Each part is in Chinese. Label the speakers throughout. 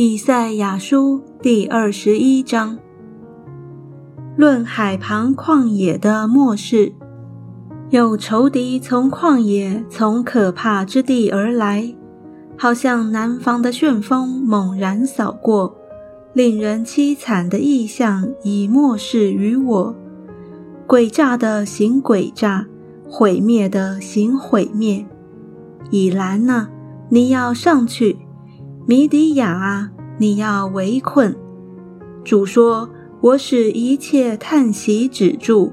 Speaker 1: 以赛亚书第二十一章，论海旁旷野的末世。有仇敌从旷野、从可怕之地而来，好像南方的旋风猛然扫过，令人凄惨的异象已漠视于我。诡诈的行诡诈，毁灭的行毁灭。以兰呐，你要上去。米底亚啊，你要围困。主说：“我使一切叹息止住，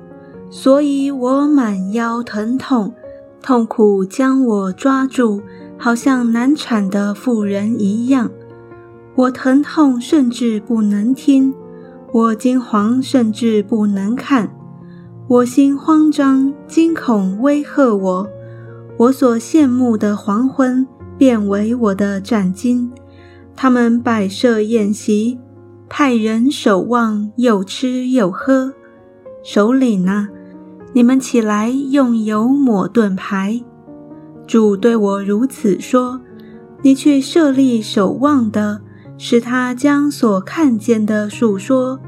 Speaker 1: 所以我满腰疼痛，痛苦将我抓住，好像难产的妇人一样。我疼痛甚至不能听，我惊惶甚至不能看，我心慌张，惊恐威吓我。我所羡慕的黄昏，变为我的战巾。”他们摆设宴席，派人守望，又吃又喝。首领啊，你们起来用油抹盾牌。主对我如此说：你去设立守望的，使他将所看见的述说。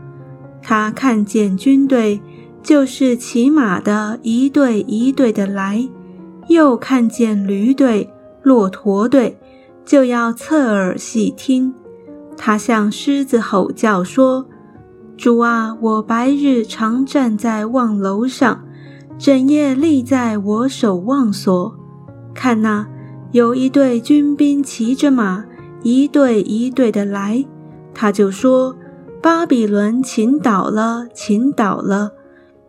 Speaker 1: 他看见军队，就是骑马的一队一队的来；又看见驴队、骆驼队。就要侧耳细听，他向狮子吼叫说：“主啊，我白日常站在望楼上，整夜立在我守望所。看那，有一队军兵骑着马，一队一队的来。他就说：巴比伦倾倒了，倾倒了，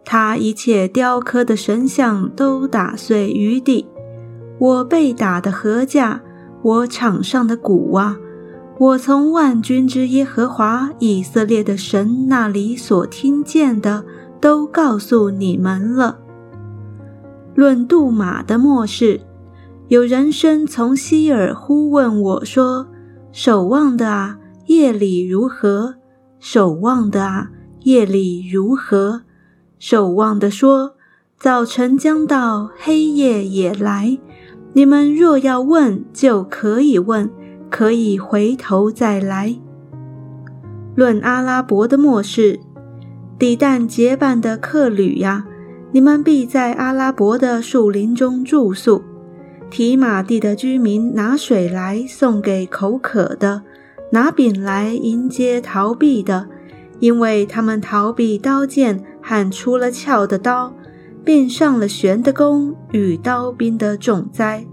Speaker 1: 他一切雕刻的神像都打碎于地。我被打的何价？”我场上的鼓啊，我从万军之耶和华以色列的神那里所听见的，都告诉你们了。论杜马的末世，有人声从希尔呼问我说：“守望的啊，夜里如何？守望的啊，夜里如何？”守望的说：“早晨将到，黑夜也来。”你们若要问，就可以问，可以回头再来。论阿拉伯的末世，底旦结伴的客旅呀，你们必在阿拉伯的树林中住宿。提马地的居民拿水来送给口渴的，拿饼来迎接逃避的，因为他们逃避刀剑和出了鞘的刀。并上了弦的弓与刀兵的重灾。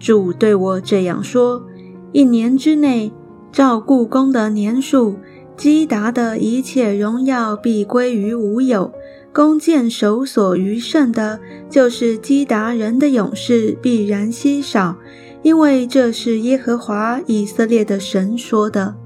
Speaker 1: 主对我这样说：一年之内，照故宫的年数，基达的一切荣耀必归于无有；弓箭手所余剩的，就是基达人的勇士，必然稀少，因为这是耶和华以色列的神说的。